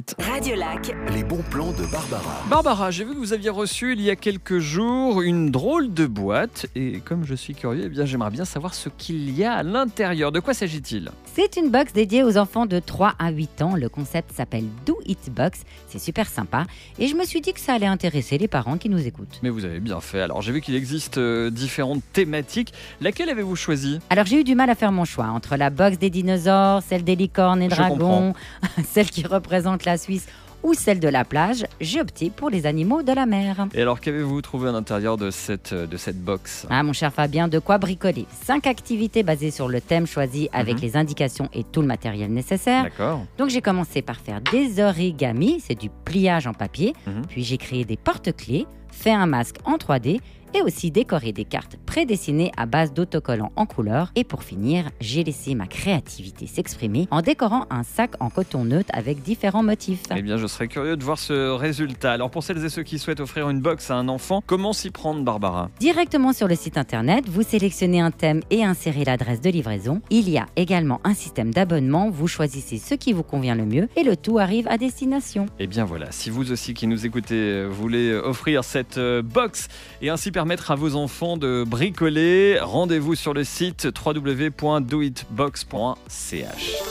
site. Radiolac. Les bons plans de Barbara. Barbara, j'ai vu que vous aviez reçu il y a quelques jours une drôle de boîte et comme je suis curieux, eh bien j'aimerais bien savoir ce qu'il y a à l'intérieur. De quoi s'agit-il? C'est une box dédiée aux enfants de 3 à 8 ans. Le concept s'appelle Do It Box. C'est super sympa et je me suis dit que ça allait intéresser les parents qui nous écoutent. Mais vous avez bien fait. Alors j'ai vu qu'il existe euh, différentes thématiques. Laquelle avez-vous choisi? Alors j'ai eu du mal à faire mon choix entre la box des dinosaures, celle des licornes et Je dragons, celle qui représente la Suisse ou celle de la plage. J'ai opté pour les animaux de la mer. Et alors qu'avez-vous trouvé à l'intérieur de cette, de cette box? Ah mon cher Fabien, de quoi bricoler? Cinq activités basées sur le thème choisi avec Mhm. les indications et tout le matériel nécessaire. D'accord. Donc j'ai commencé par faire des origamis, c'est du pliage en papier, Mhm. puis j'ai créé des porte-clés, fait un masque en 3D et aussi décoré des cartes prédessinées à base d'autocollants en couleur. Et pour finir, j'ai laissé ma créativité s'exprimer en décorant un sac en coton neutre avec différents motifs. Eh bien, je serais curieux de voir ce résultat. Alors, pour celles et ceux qui souhaitent offrir une box à un enfant, comment s'y prendre, Barbara? Directement sur le site internet, vous sélectionnez un thème et insérez l'adresse de livraison. Il y a également un système d'abonnement, vous choisissez ce qui vous convient le mieux et le tout arrive à destination. Eh bien voilà, si vous aussi qui nous écoutez euh, voulez euh, offrir cette euh, box et ainsi permettre à vos enfants de bricoler, rendez-vous sur le site www.doitbox.ch.